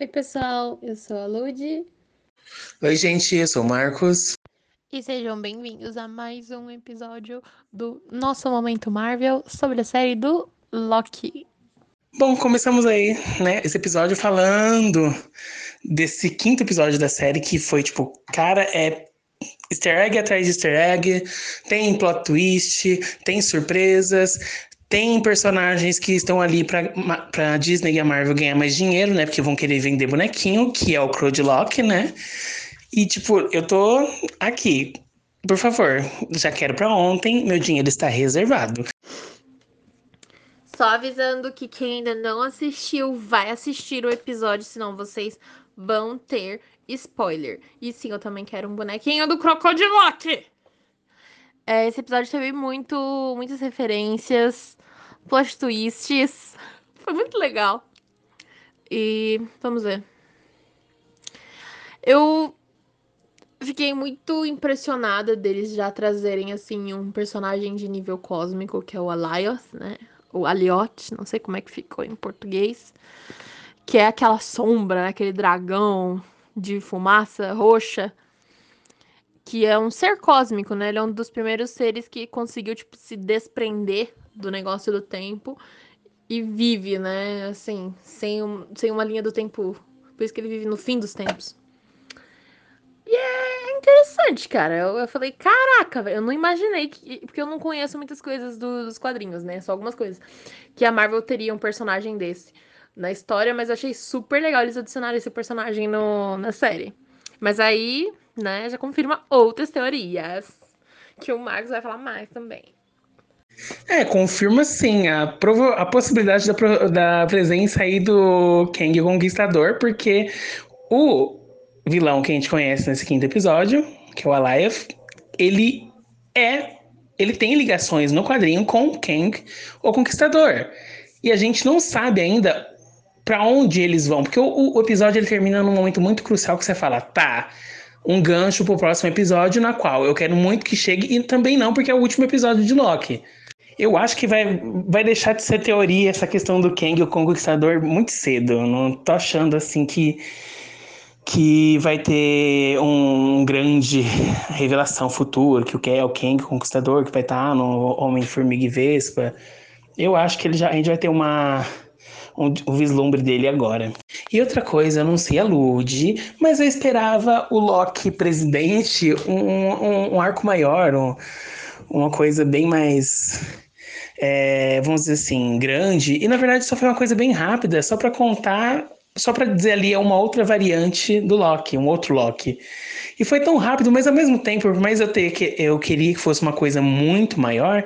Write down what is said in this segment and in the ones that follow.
Oi, pessoal, eu sou a Lud. Oi, gente, eu sou o Marcos. E sejam bem-vindos a mais um episódio do nosso Momento Marvel sobre a série do Loki. Bom, começamos aí, né, esse episódio falando desse quinto episódio da série que foi tipo, cara, é easter egg atrás de easter egg, tem plot twist, tem surpresas, tem personagens que estão ali para Disney e a Marvel ganhar mais dinheiro, né? Porque vão querer vender bonequinho, que é o Crowdlock, né? E, tipo, eu tô aqui. Por favor, já quero para ontem, meu dinheiro está reservado. Só avisando que quem ainda não assistiu, vai assistir o episódio, senão vocês vão ter spoiler. E sim, eu também quero um bonequinho do Crocodilock! É, esse episódio teve muito, muitas referências, plot twists. Foi muito legal. E vamos ver. Eu fiquei muito impressionada deles já trazerem assim um personagem de nível cósmico, que é o Alios, né? O Aliot, não sei como é que ficou em português. Que é aquela sombra, né? aquele dragão de fumaça roxa que é um ser cósmico, né? Ele é um dos primeiros seres que conseguiu, tipo, se desprender do negócio do tempo e vive, né? Assim, sem, um, sem uma linha do tempo. Por isso que ele vive no fim dos tempos. E é interessante, cara. Eu, eu falei, caraca, eu não imaginei que. Porque eu não conheço muitas coisas do, dos quadrinhos, né? Só algumas coisas. Que a Marvel teria um personagem desse na história, mas eu achei super legal eles adicionarem esse personagem no, na série. Mas aí, né, já confirma outras teorias. Que o Marcos vai falar mais também. É, confirma sim a, a possibilidade da, da presença aí do Kang Conquistador, porque o vilão que a gente conhece nesse quinto episódio, que é o Aliath, ele é. Ele tem ligações no quadrinho com o Kang, o Conquistador. E a gente não sabe ainda para onde eles vão, porque o, o, episódio ele termina num momento muito crucial que você fala, tá, um gancho pro próximo episódio, na qual eu quero muito que chegue, e também não, porque é o último episódio de Loki. Eu acho que vai, vai deixar de ser teoria essa questão do Kang, o Conquistador, muito cedo. Eu não tô achando assim que, que vai ter um grande revelação futuro, que o que é o Kang, Conquistador, que vai estar tá no Homem-Formiga e Vespa. Eu acho que ele já, a gente vai ter uma o vislumbre dele agora. E outra coisa, eu não sei a Lud, mas eu esperava o Loki presidente um, um, um arco maior, um, uma coisa bem mais. É, vamos dizer assim, grande. E na verdade só foi uma coisa bem rápida, só para contar, só para dizer ali é uma outra variante do Loki, um outro Loki. E foi tão rápido, mas ao mesmo tempo, por mais eu ter que eu queria que fosse uma coisa muito maior,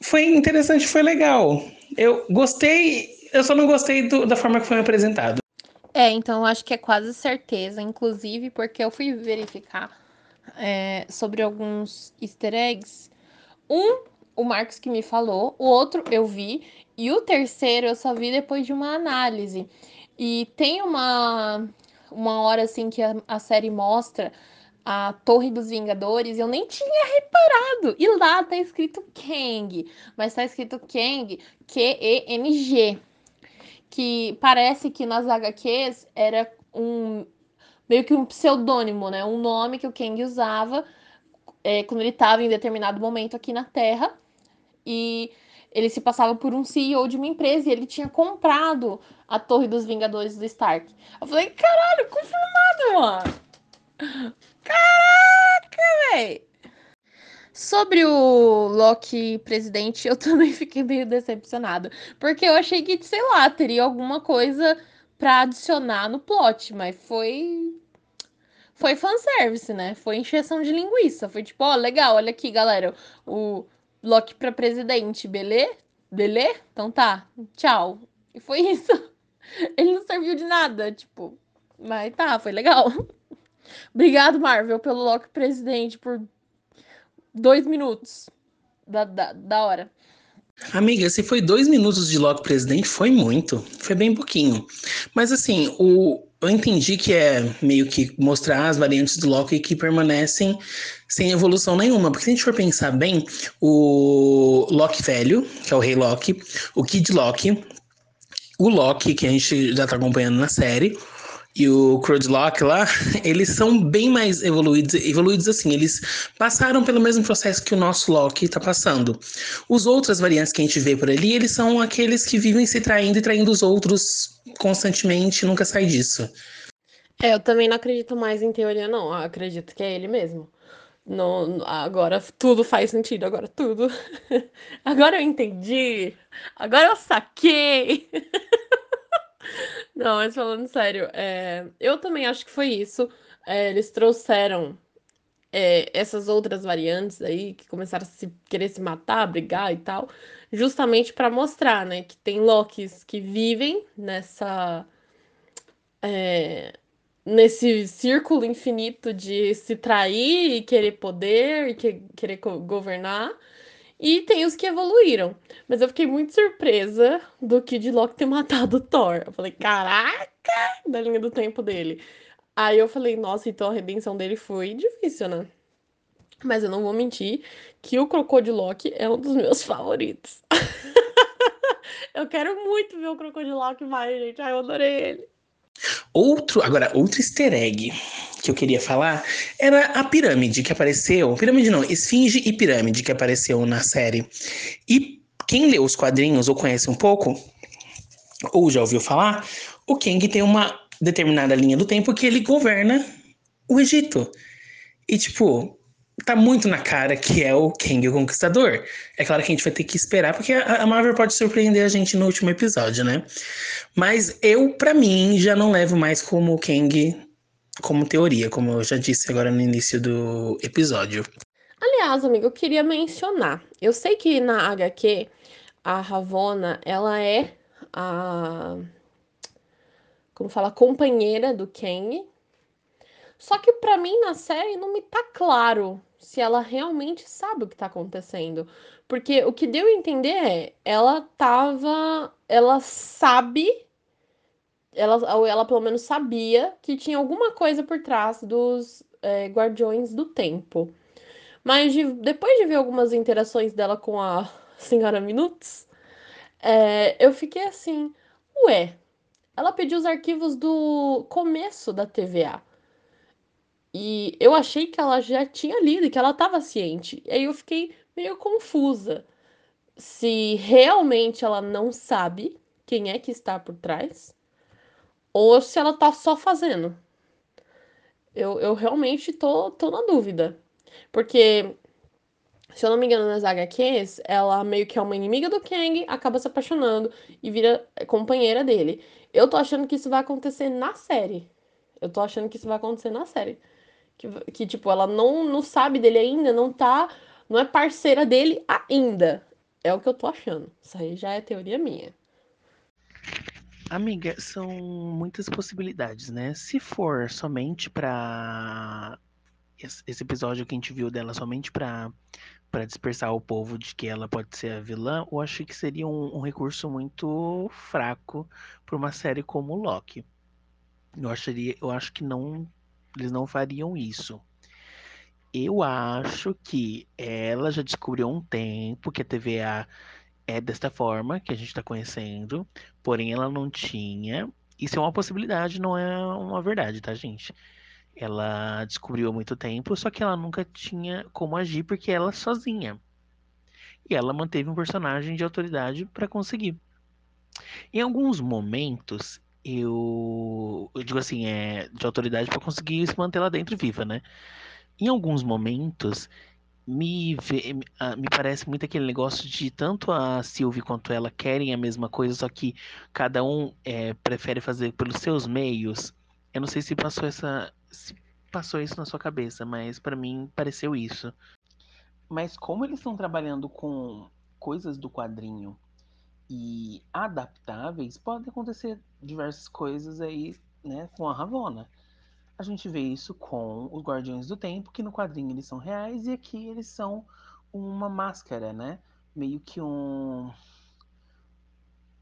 foi interessante, foi legal. Eu gostei eu só não gostei do, da forma que foi apresentado. É, então eu acho que é quase certeza, inclusive porque eu fui verificar é, sobre alguns easter eggs. Um, o Marcos que me falou, o outro eu vi, e o terceiro eu só vi depois de uma análise. E tem uma, uma hora assim que a, a série mostra a Torre dos Vingadores, eu nem tinha reparado. E lá tá escrito Kang, mas tá escrito Kang, Q-E-N-G que parece que nas HQs era um meio que um pseudônimo, né? Um nome que o Kang usava é, quando ele estava em determinado momento aqui na Terra e ele se passava por um CEO de uma empresa e ele tinha comprado a Torre dos Vingadores do Stark. Eu falei, caralho, confirmado, mano! Caraca, velho! Sobre o Loki presidente, eu também fiquei meio decepcionada. Porque eu achei que, sei lá, teria alguma coisa para adicionar no plot, mas foi. Foi fanservice, né? Foi encheção de linguiça. Foi tipo, ó, oh, legal, olha aqui, galera. O Loki pra presidente, belê? Belê? Então tá, tchau. E foi isso. Ele não serviu de nada, tipo. Mas tá, foi legal. Obrigado, Marvel, pelo Loki presidente, por dois minutos da, da, da hora. Amiga, se foi dois minutos de Loki presidente, foi muito. Foi bem pouquinho. Mas assim, o, eu entendi que é meio que mostrar as variantes do Loki que permanecem sem evolução nenhuma. Porque se a gente for pensar bem, o Loki velho, que é o Rei Loki, o Kid Loki, o Loki, que a gente já tá acompanhando na série, e o Crudlock lá, eles são bem mais evoluídos, evoluídos assim, eles passaram pelo mesmo processo que o nosso Loki está passando. Os outras variantes que a gente vê por ali, eles são aqueles que vivem se traindo e traindo os outros constantemente, nunca sai disso. É, eu também não acredito mais em teoria, não. Eu acredito que é ele mesmo. Não, agora tudo faz sentido, agora tudo. Agora eu entendi. Agora eu saquei. Não, mas falando sério, é, eu também acho que foi isso. É, eles trouxeram é, essas outras variantes aí que começaram a se, querer se matar, brigar e tal, justamente para mostrar, né, que tem Locks que vivem nessa é, nesse círculo infinito de se trair e querer poder e que, querer governar. E tem os que evoluíram. Mas eu fiquei muito surpresa do Kid Loki ter matado o Thor. Eu falei, caraca! Da linha do tempo dele. Aí eu falei, nossa, então a redenção dele foi difícil, né? Mas eu não vou mentir que o Crocodilock é um dos meus favoritos. eu quero muito ver o Crocodilock mais, gente. Ai, eu adorei ele. Outro, agora, outro easter egg que eu queria falar era a pirâmide que apareceu. Pirâmide não, esfinge e pirâmide que apareceu na série. E quem lê os quadrinhos ou conhece um pouco, ou já ouviu falar, o Kang tem uma determinada linha do tempo que ele governa o Egito. E, tipo, tá muito na cara que é o Kang o Conquistador. É claro que a gente vai ter que esperar, porque a Marvel pode surpreender a gente no último episódio, né? Mas eu, para mim, já não levo mais como o Kang como teoria, como eu já disse agora no início do episódio. Aliás, amigo, eu queria mencionar. Eu sei que na HQ a Ravonna, ela é a como fala, companheira do Kang. Só que para mim na série não me tá claro se ela realmente sabe o que tá acontecendo. Porque o que deu a entender é, ela tava, ela sabe ela, ou ela pelo menos sabia que tinha alguma coisa por trás dos é, Guardiões do Tempo. Mas de, depois de ver algumas interações dela com a Senhora Minutes, é, eu fiquei assim, ué, ela pediu os arquivos do começo da TVA. E eu achei que ela já tinha lido, que ela estava ciente. E aí eu fiquei meio confusa. Se realmente ela não sabe quem é que está por trás, ou se ela tá só fazendo. Eu, eu realmente tô, tô na dúvida. Porque, se eu não me engano, nas HQs, ela meio que é uma inimiga do Kang, acaba se apaixonando e vira companheira dele. Eu tô achando que isso vai acontecer na série. Eu tô achando que isso vai acontecer na série. Que, que tipo, ela não, não sabe dele ainda, não tá. Não é parceira dele ainda. É o que eu tô achando. Isso aí já é teoria minha. Amiga, são muitas possibilidades, né? Se for somente para esse episódio que a gente viu dela somente para para dispersar o povo de que ela pode ser a vilã, eu acho que seria um, um recurso muito fraco para uma série como Loki. Eu acharia, eu acho que não, eles não fariam isso. Eu acho que ela já descobriu um tempo que a TVA é desta forma que a gente está conhecendo, porém ela não tinha. Isso é uma possibilidade, não é uma verdade, tá, gente? Ela descobriu há muito tempo, só que ela nunca tinha como agir porque ela sozinha. E ela manteve um personagem de autoridade para conseguir. Em alguns momentos, eu, eu digo assim, é de autoridade para conseguir se manter lá dentro viva, né? Em alguns momentos, me, vê, ah, me parece muito aquele negócio de tanto a Sylvie quanto ela querem a mesma coisa, só que cada um é, prefere fazer pelos seus meios. Eu não sei se passou essa, se passou isso na sua cabeça, mas para mim pareceu isso. Mas como eles estão trabalhando com coisas do quadrinho e adaptáveis, pode acontecer diversas coisas aí, né, com a Ravonna. A gente vê isso com os Guardiões do Tempo, que no quadrinho eles são reais e aqui eles são uma máscara, né? Meio que um.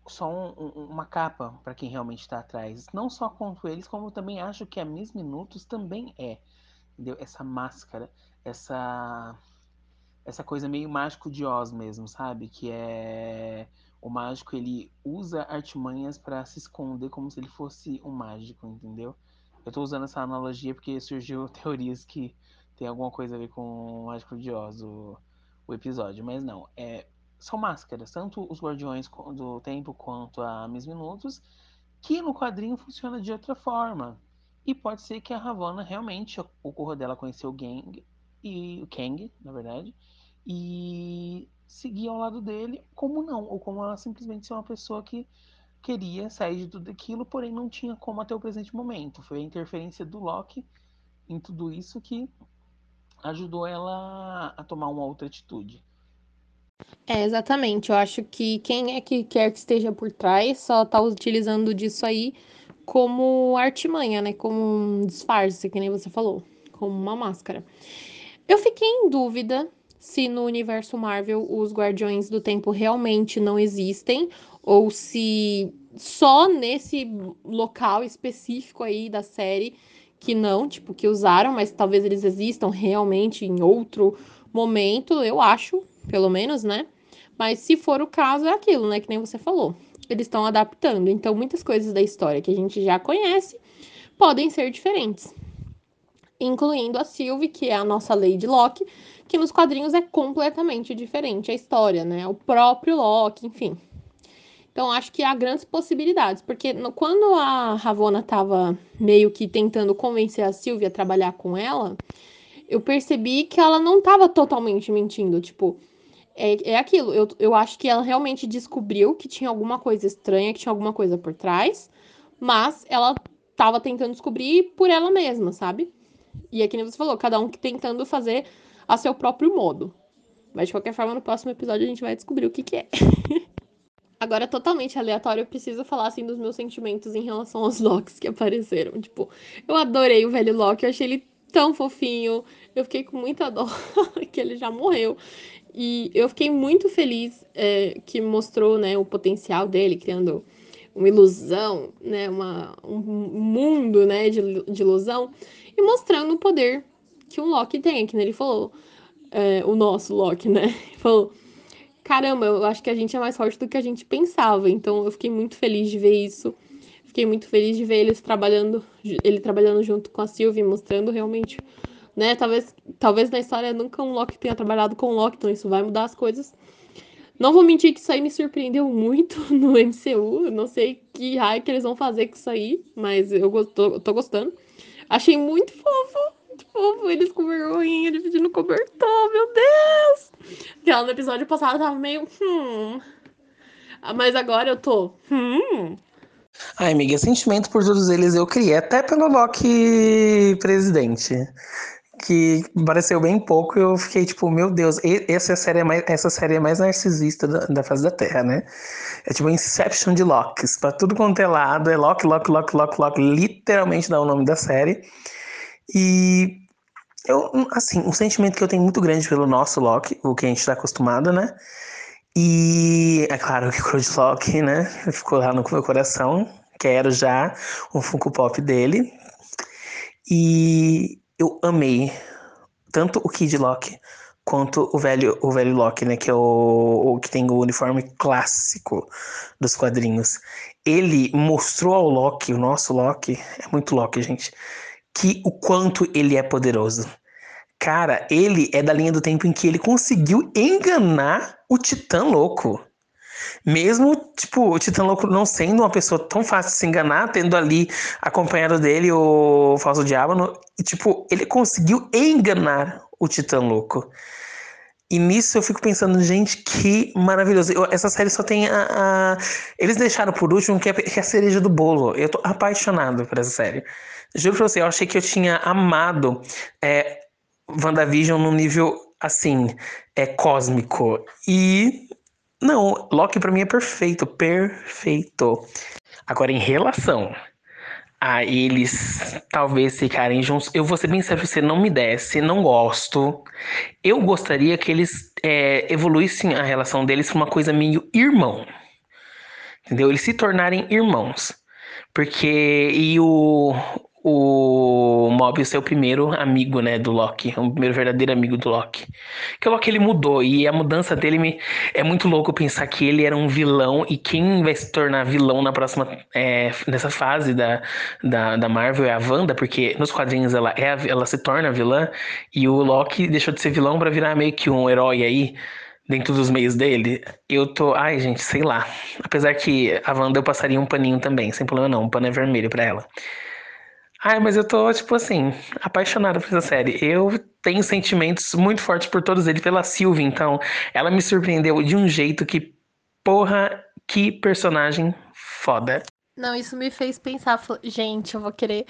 Só um, um, uma capa para quem realmente está atrás. Não só contra eles, como também acho que a Miss Minutos também é. Entendeu? Essa máscara, essa essa coisa meio mágico de Oz mesmo, sabe? Que é o mágico ele usa artimanhas para se esconder como se ele fosse um mágico, entendeu? Eu tô usando essa analogia porque surgiu teorias que tem alguma coisa a ver com o Mágico de Oz, o, o episódio, mas não. É, são máscaras, tanto os Guardiões do Tempo quanto a Miss Minutos, que no quadrinho funciona de outra forma. E pode ser que a Ravonna realmente ocorra dela conhecer o Gang e o Kang, na verdade, e seguir ao lado dele, como não, ou como ela simplesmente ser uma pessoa que queria sair de tudo aquilo, porém não tinha como até o presente momento. Foi a interferência do Loki em tudo isso que ajudou ela a tomar uma outra atitude. É, exatamente. Eu acho que quem é que quer que esteja por trás só tá utilizando disso aí como artimanha, né? Como um disfarce, que nem você falou, como uma máscara. Eu fiquei em dúvida se no universo Marvel os Guardiões do Tempo realmente não existem ou se só nesse local específico aí da série que não, tipo, que usaram, mas talvez eles existam realmente em outro momento, eu acho, pelo menos, né? Mas se for o caso, é aquilo, né? Que nem você falou. Eles estão adaptando. Então, muitas coisas da história que a gente já conhece podem ser diferentes. Incluindo a Sylvie, que é a nossa Lady Locke, que nos quadrinhos é completamente diferente a história, né? O próprio Loki, enfim. Então, acho que há grandes possibilidades, porque no, quando a Ravonna estava meio que tentando convencer a Sylvia a trabalhar com ela, eu percebi que ela não estava totalmente mentindo. Tipo, é, é aquilo. Eu, eu acho que ela realmente descobriu que tinha alguma coisa estranha, que tinha alguma coisa por trás, mas ela estava tentando descobrir por ela mesma, sabe? E é que nem você falou, cada um tentando fazer a seu próprio modo. Mas de qualquer forma, no próximo episódio a gente vai descobrir o que, que é. Agora, totalmente aleatório, eu preciso falar assim dos meus sentimentos em relação aos Locks que apareceram. Tipo, eu adorei o velho Loki, eu achei ele tão fofinho. Eu fiquei com muita dó que ele já morreu. E eu fiquei muito feliz é, que mostrou né, o potencial dele, criando uma ilusão, né, uma, um mundo né, de, de ilusão, e mostrando o poder que um Loki tem, que ele falou, é, o nosso Loki, né? Falou caramba, eu acho que a gente é mais forte do que a gente pensava. Então eu fiquei muito feliz de ver isso. Fiquei muito feliz de ver eles trabalhando, ele trabalhando junto com a Sylvie, mostrando realmente, né? Talvez, talvez na história nunca um Loki tenha trabalhado com o Loki, então isso vai mudar as coisas. Não vou mentir que isso aí me surpreendeu muito no MCU. não sei que raio que eles vão fazer com isso aí, mas eu tô, tô gostando. Achei muito fofo fofo, eles com vergonha dividindo cobertor, meu Deus! Aquela no episódio passado tava meio. Hum. Mas agora eu tô. Hum. Ai, amiga, sentimento por todos eles eu criei, até pelo Loki presidente. Que pareceu bem pouco, eu fiquei tipo, meu Deus, essa série é mais, essa série é mais narcisista da, da face da Terra, né? É tipo Inception de Locks. Pra tudo quanto é lado, é Loki, Loki, Loki, Loki, Loki, literalmente dá o nome da série. E eu, assim, um sentimento que eu tenho muito grande pelo nosso Loki, o que a gente está acostumado, né? E é claro que o Crowd Loki, né? Ficou lá no meu coração. Quero já um Funko Pop dele. E eu amei tanto o Kid Loki quanto o velho, o velho Loki, né? Que é o, o que tem o uniforme clássico dos quadrinhos. Ele mostrou ao Loki, o nosso Loki, é muito Loki, gente que o quanto ele é poderoso. Cara, ele é da linha do tempo em que ele conseguiu enganar o Titã Louco. Mesmo, tipo, o Titã Louco não sendo uma pessoa tão fácil de se enganar, tendo ali acompanhado dele o Falso Diabo, tipo, ele conseguiu enganar o Titã Louco. E nisso eu fico pensando, gente, que maravilhoso. Eu, essa série só tem a, a, Eles deixaram por último que é, que é a cereja do bolo. Eu tô apaixonado por essa série. Juro pra você, eu achei que eu tinha amado é, WandaVision num nível, assim, é cósmico. E não, Loki para mim é perfeito, perfeito. Agora, em relação a eles talvez ficarem juntos, eu vou ser bem sério, você não me desce, não gosto. Eu gostaria que eles é, evoluíssem a relação deles para uma coisa meio irmão. Entendeu? Eles se tornarem irmãos. Porque. E o, o Mobius ser o primeiro amigo, né, do Loki, o primeiro verdadeiro amigo do Loki. Que o Loki ele mudou e a mudança dele me é muito louco pensar que ele era um vilão e quem vai se tornar vilão na próxima é, nessa fase da, da, da Marvel é a Wanda, porque nos quadrinhos ela é ela se torna vilã e o Loki deixou de ser vilão para virar meio que um herói aí dentro dos meios dele, eu tô. Ai, gente, sei lá. Apesar que a Wanda eu passaria um paninho também, sem problema não. Um pano é vermelho pra ela. Ai, mas eu tô, tipo assim, apaixonada por essa série. Eu tenho sentimentos muito fortes por todos eles, pela Sylvie, então. Ela me surpreendeu de um jeito que, porra, que personagem foda. Não, isso me fez pensar, gente, eu vou querer.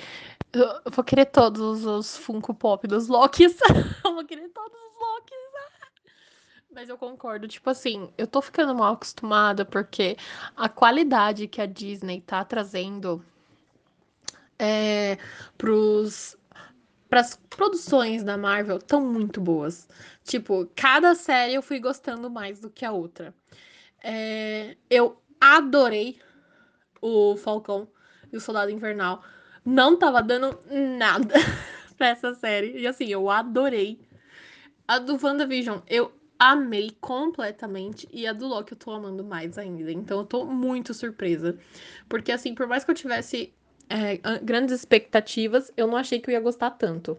Eu vou querer todos os Funko Pop dos Lokis. eu vou querer todos os Lokis. Mas eu concordo, tipo assim, eu tô ficando mal acostumada porque a qualidade que a Disney tá trazendo é, pros, pras produções da Marvel estão muito boas. Tipo, cada série eu fui gostando mais do que a outra. É, eu adorei o Falcão e o Soldado Invernal. Não tava dando nada pra essa série. E assim, eu adorei. A do WandaVision, eu amei completamente. E a do Loki eu tô amando mais ainda. Então eu tô muito surpresa. Porque, assim, por mais que eu tivesse é, grandes expectativas, eu não achei que eu ia gostar tanto.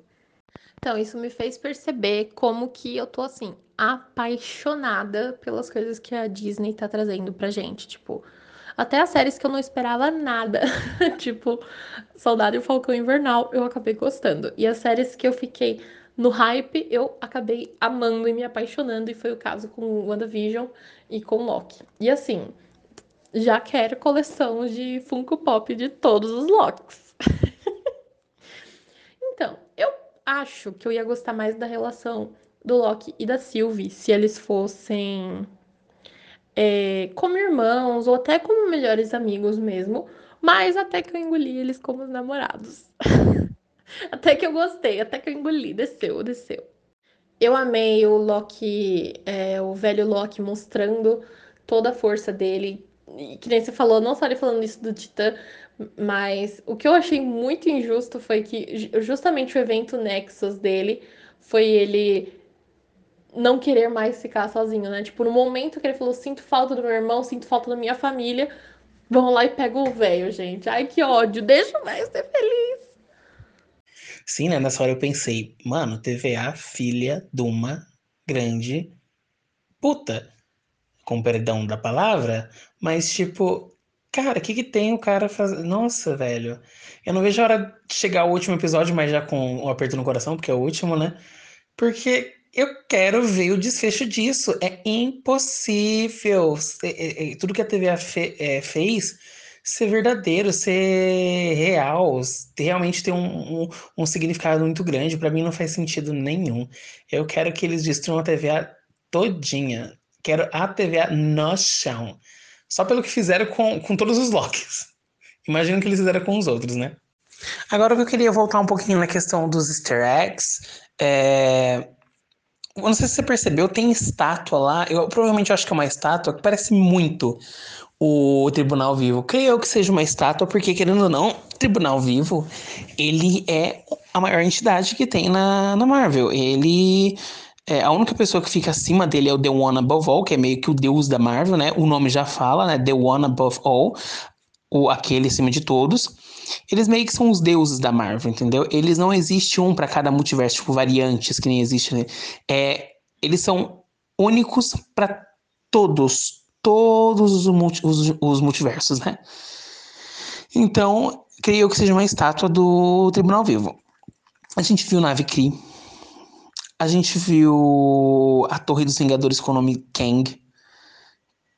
Então, isso me fez perceber como que eu tô, assim, apaixonada pelas coisas que a Disney tá trazendo pra gente. Tipo, até as séries que eu não esperava nada. tipo, Saudade e Falcão Invernal, eu acabei gostando. E as séries que eu fiquei no hype, eu acabei amando e me apaixonando, e foi o caso com WandaVision e com Loki. E assim, já quero coleção de Funko Pop de todos os Lokis. então, eu acho que eu ia gostar mais da relação do Loki e da Sylvie se eles fossem é, como irmãos ou até como melhores amigos mesmo, mas até que eu engoli eles como namorados. Até que eu gostei, até que eu engoli, desceu, desceu. Eu amei o Loki, é, o velho Loki mostrando toda a força dele. E que nem você falou, não só ele falando isso do Titã, mas o que eu achei muito injusto foi que justamente o evento Nexus dele foi ele não querer mais ficar sozinho, né? Tipo, no momento que ele falou, sinto falta do meu irmão, sinto falta da minha família, vão lá e pegam o velho, gente. Ai, que ódio, deixa o velho ser feliz. Sim, né? Nessa hora eu pensei, mano, TVA, filha de uma grande puta. Com perdão da palavra, mas tipo, cara, o que que tem o cara fazendo? Nossa, velho. Eu não vejo a hora de chegar o último episódio, mas já com o um aperto no coração, porque é o último, né? Porque eu quero ver o desfecho disso. É impossível. É, é, tudo que a fe é, fez ser verdadeiro, ser real, realmente ter um, um, um significado muito grande. Para mim não faz sentido nenhum. Eu quero que eles destruam a TVA todinha. Quero a TVA no chão. Só pelo que fizeram com, com todos os Locks. Imagino que eles fizeram com os outros, né? Agora eu queria voltar um pouquinho na questão dos easter eggs. É... Eu não sei se você percebeu, tem estátua lá. Eu provavelmente acho que é uma estátua que parece muito o Tribunal Vivo. Creio eu que seja uma estátua, porque querendo ou não, Tribunal Vivo, ele é a maior entidade que tem na, na Marvel. Ele é, a única pessoa que fica acima dele é o The One Above All, que é meio que o deus da Marvel, né? O nome já fala, né? The One Above All, o aquele acima de todos. Eles meio que são os deuses da Marvel, entendeu? Eles não existe um para cada multiverso, tipo variantes que nem existe, né? É, eles são únicos para todos, todos os, multi, os, os multiversos, né? Então, creio que seja uma estátua do Tribunal Vivo. A gente viu Nave Kree. A gente viu a Torre dos Vingadores com o nome Kang.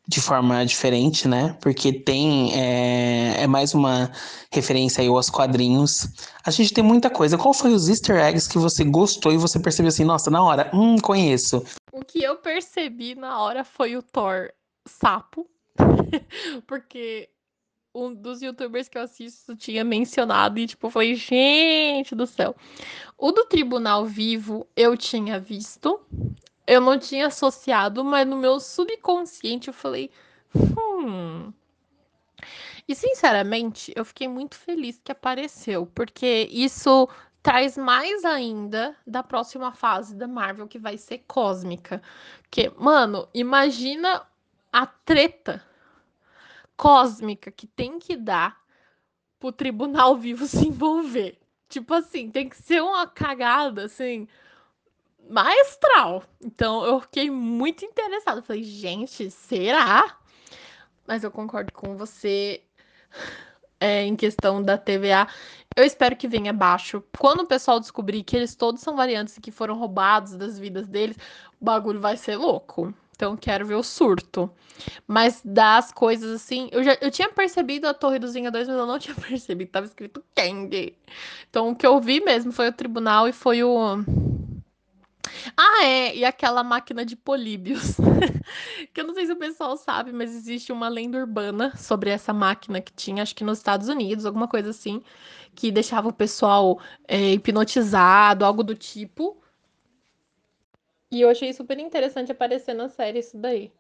De forma diferente, né? Porque tem. É, é mais uma referência aí aos quadrinhos. A gente tem muita coisa. Qual foi os easter eggs que você gostou e você percebeu assim, nossa, na hora, hum, conheço? O que eu percebi na hora foi o Thor sapo, porque um dos youtubers que eu assisto tinha mencionado e, tipo, foi gente do céu. O do Tribunal Vivo eu tinha visto, eu não tinha associado, mas no meu subconsciente eu falei, hum. E sinceramente, eu fiquei muito feliz que apareceu, porque isso traz mais ainda da próxima fase da Marvel, que vai ser cósmica. Que, mano, imagina a treta cósmica que tem que dar pro tribunal vivo se envolver. Tipo assim, tem que ser uma cagada, assim, maestral. Então eu fiquei muito interessada. Falei, gente, será? Mas eu concordo com você é, em questão da TVA. Eu espero que venha baixo. Quando o pessoal descobrir que eles todos são variantes e que foram roubados das vidas deles, o bagulho vai ser louco. Então quero ver o surto. Mas das coisas assim, eu já eu tinha percebido a Torre dos Vingadores, mas eu não tinha percebido, tava escrito Kang. Então o que eu vi mesmo foi o tribunal e foi o ah, é, e aquela máquina de políbios. que eu não sei se o pessoal sabe, mas existe uma lenda urbana sobre essa máquina que tinha, acho que nos Estados Unidos, alguma coisa assim, que deixava o pessoal é, hipnotizado, algo do tipo. E eu achei super interessante aparecer na série isso daí.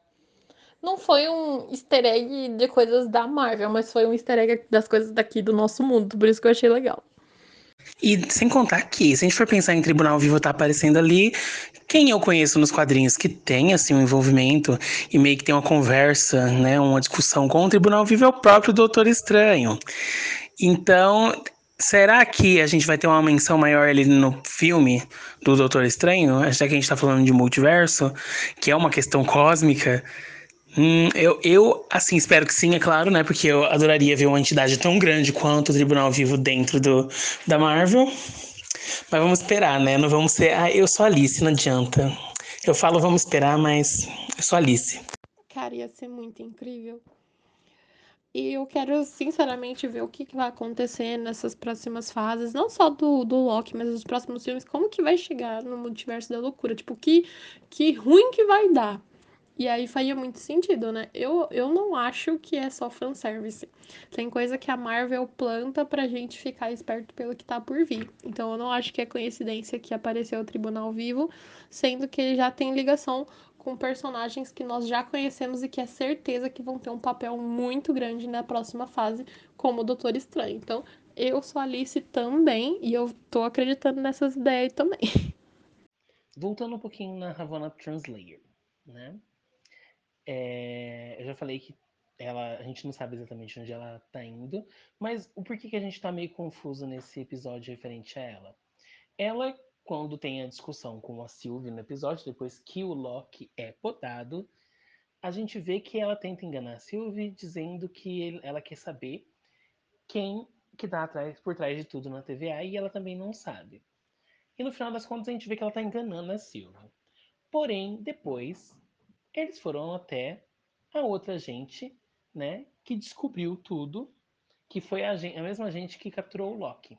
Não foi um easter egg de coisas da Marvel, mas foi um easter egg das coisas daqui do nosso mundo, por isso que eu achei legal. E sem contar que, se a gente for pensar em Tribunal Vivo tá aparecendo ali, quem eu conheço nos quadrinhos que tem assim um envolvimento e meio que tem uma conversa, né, uma discussão com o Tribunal Vivo é o próprio Doutor Estranho. Então, será que a gente vai ter uma menção maior ali no filme do Doutor Estranho, já que a gente tá falando de multiverso, que é uma questão cósmica? Hum, eu, eu, assim, espero que sim, é claro, né? Porque eu adoraria ver uma entidade tão grande quanto o Tribunal Vivo dentro do, da Marvel. Mas vamos esperar, né? Não vamos ser. Ah, eu sou Alice, não adianta. Eu falo vamos esperar, mas eu sou Alice. Cara, ia ser muito incrível. E eu quero, sinceramente, ver o que, que vai acontecer nessas próximas fases. Não só do, do Loki, mas dos próximos filmes. Como que vai chegar no multiverso da loucura? Tipo, que, que ruim que vai dar. E aí faria muito sentido, né? Eu, eu não acho que é só fanservice. Tem coisa que a Marvel planta pra gente ficar esperto pelo que tá por vir. Então eu não acho que é coincidência que apareceu o Tribunal Vivo, sendo que ele já tem ligação com personagens que nós já conhecemos e que é certeza que vão ter um papel muito grande na próxima fase, como o Doutor Estranho. Então, eu sou Alice também e eu tô acreditando nessas ideias também. Voltando um pouquinho na Havana Translator, né? É, eu já falei que ela, a gente não sabe exatamente onde ela tá indo, mas o porquê que a gente tá meio confuso nesse episódio referente a ela? Ela, quando tem a discussão com a Sylvie no episódio, depois que o Loki é podado, a gente vê que ela tenta enganar a Sylvie, dizendo que ela quer saber quem que tá atrás, por trás de tudo na TVA e ela também não sabe. E no final das contas a gente vê que ela tá enganando a Sylvie. Porém, depois eles foram até a outra gente, né, que descobriu tudo, que foi a, gente, a mesma gente que capturou o Loki.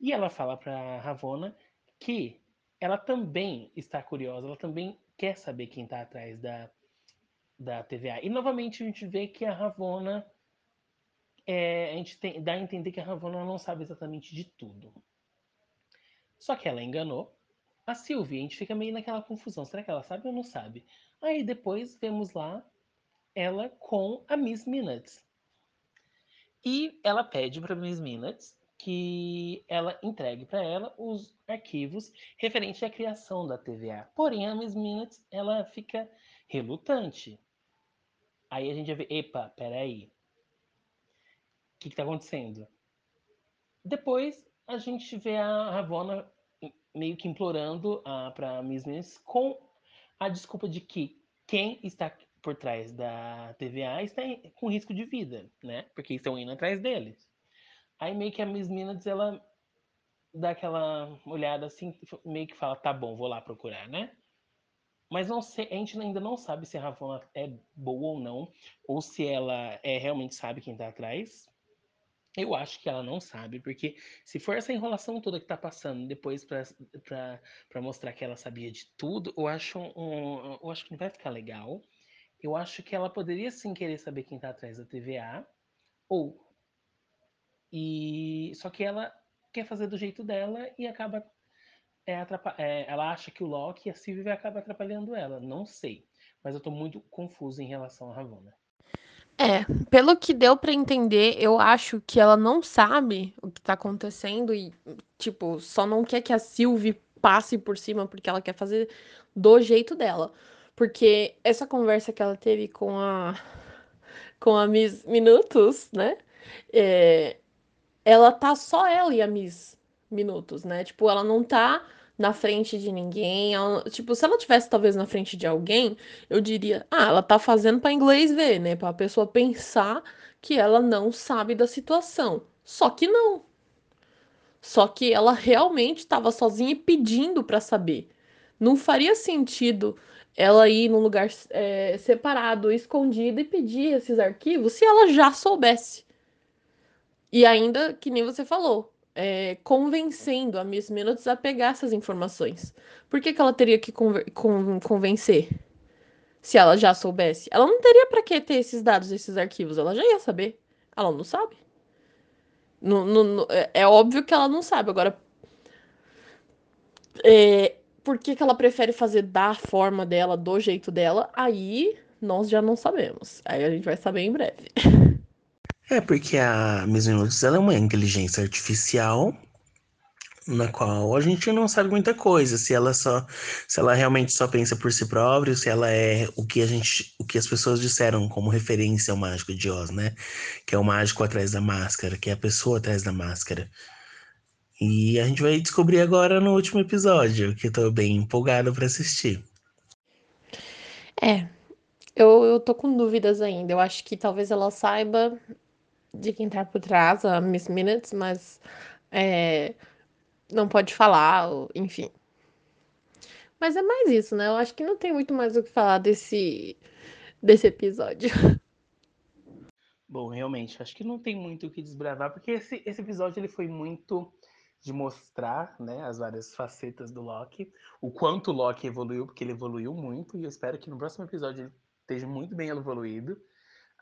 E ela fala para Ravonna que ela também está curiosa, ela também quer saber quem está atrás da, da TVA. E novamente a gente vê que a Ravonna é, a gente tem, dá a entender que a Ravonna não sabe exatamente de tudo. Só que ela enganou. A Sylvie, a gente fica meio naquela confusão. Será que ela sabe ou não sabe? Aí depois vemos lá ela com a Miss Minutes. E ela pede para Miss Minutes que ela entregue para ela os arquivos referentes à criação da TVA. Porém, a Miss Minutes ela fica relutante. Aí a gente vê, epa, peraí. O que está acontecendo? Depois a gente vê a Ravonna meio que implorando para Miss Minutes com a desculpa de que quem está por trás da TVA está com risco de vida, né? Porque estão indo atrás deles. Aí meio que a Miss Minutes, ela dá aquela olhada assim, meio que fala, tá bom, vou lá procurar, né? Mas não sei, a gente ainda não sabe se a Ravonna é boa ou não, ou se ela é, realmente sabe quem tá atrás. Eu acho que ela não sabe, porque se for essa enrolação toda que tá passando depois para mostrar que ela sabia de tudo, eu acho, um, eu acho que não vai ficar legal. Eu acho que ela poderia sim querer saber quem tá atrás da TVA, ou. E só que ela quer fazer do jeito dela e acaba. É, é, ela acha que o Loki e a Sylvie vai acabar atrapalhando ela. Não sei. Mas eu tô muito confuso em relação a Ravonna. É, pelo que deu pra entender, eu acho que ela não sabe o que tá acontecendo e, tipo, só não quer que a Sylvie passe por cima porque ela quer fazer do jeito dela. Porque essa conversa que ela teve com a com a Miss Minutos, né? É, ela tá só ela e a Miss Minutos, né? Tipo, ela não tá na frente de ninguém. Ela, tipo, se ela tivesse talvez na frente de alguém, eu diria, ah, ela tá fazendo para inglês ver, né? Para a pessoa pensar que ela não sabe da situação. Só que não. Só que ela realmente estava sozinha e pedindo para saber. Não faria sentido ela ir num lugar é, separado, escondido e pedir esses arquivos se ela já soubesse. E ainda, que nem você falou, é, convencendo a Miss Minutes a pegar essas informações. Por que, que ela teria que con convencer? Se ela já soubesse. Ela não teria para que ter esses dados, esses arquivos. Ela já ia saber. Ela não sabe. No, no, no, é, é óbvio que ela não sabe. Agora, é, por que, que ela prefere fazer da forma dela, do jeito dela? Aí nós já não sabemos. Aí a gente vai saber em breve. É porque a Miss ela é uma inteligência artificial na qual a gente não sabe muita coisa, se ela só, se ela realmente só pensa por si própria, se ela é o que a gente, o que as pessoas disseram como referência ao mágico de Oz, né? Que é o mágico atrás da máscara, que é a pessoa atrás da máscara. E a gente vai descobrir agora no último episódio, que eu tô bem empolgado para assistir. É, eu, eu tô com dúvidas ainda. Eu acho que talvez ela saiba de quem tá por trás, a Miss Minutes, mas é, não pode falar, enfim. Mas é mais isso, né? Eu acho que não tem muito mais o que falar desse, desse episódio. Bom, realmente, acho que não tem muito o que desbravar, porque esse, esse episódio ele foi muito de mostrar né, as várias facetas do Loki, o quanto o Loki evoluiu, porque ele evoluiu muito, e eu espero que no próximo episódio ele esteja muito bem evoluído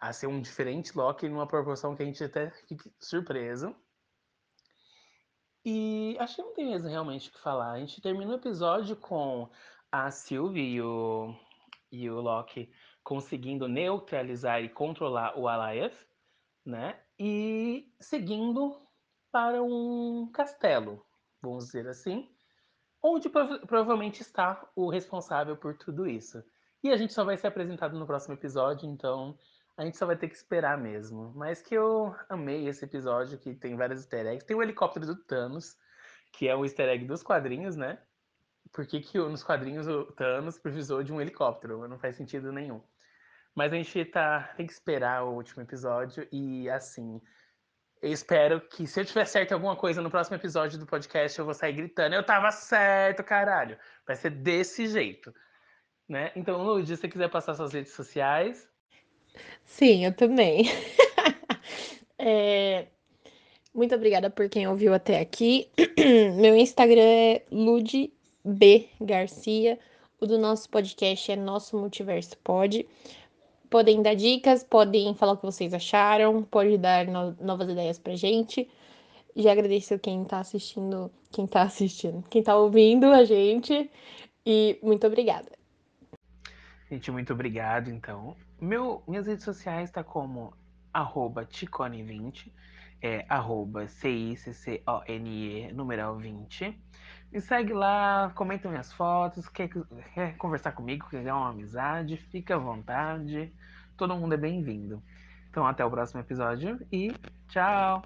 a ser um diferente Loki numa proporção que a gente até fique surpreso. E acho que não tem mesmo realmente o que falar. A gente termina o episódio com a Sylvie e o, e o Loki conseguindo neutralizar e controlar o Alioth, né? E seguindo para um castelo, vamos dizer assim, onde prov provavelmente está o responsável por tudo isso. E a gente só vai ser apresentado no próximo episódio, então a gente só vai ter que esperar mesmo. Mas que eu amei esse episódio, que tem vários easter eggs. Tem o helicóptero do Thanos, que é um easter egg dos quadrinhos, né? Por que, que nos quadrinhos o Thanos precisou de um helicóptero? Não faz sentido nenhum. Mas a gente tá, tem que esperar o último episódio e assim. Eu espero que se eu tiver certo em alguma coisa no próximo episódio do podcast, eu vou sair gritando. Eu tava certo, caralho. Vai ser desse jeito. Né? Então, Lud, se você quiser passar suas redes sociais. Sim, eu também. é... Muito obrigada por quem ouviu até aqui. Meu Instagram é ludbgarcia. Garcia. O do nosso podcast é Nosso Multiverso Pod. Podem dar dicas, podem falar o que vocês acharam, pode dar no novas ideias pra gente. Já agradeço quem tá assistindo, quem tá assistindo, quem tá ouvindo a gente. E muito obrigada. Gente, muito obrigado, então. Meu, minhas redes sociais tá como arroba ticone20, é arroba C-I-C-C-O-N-E, numeral 20. Me segue lá, comenta minhas fotos, quer, quer conversar comigo, quer ganhar uma amizade, fica à vontade. Todo mundo é bem-vindo. Então até o próximo episódio e tchau!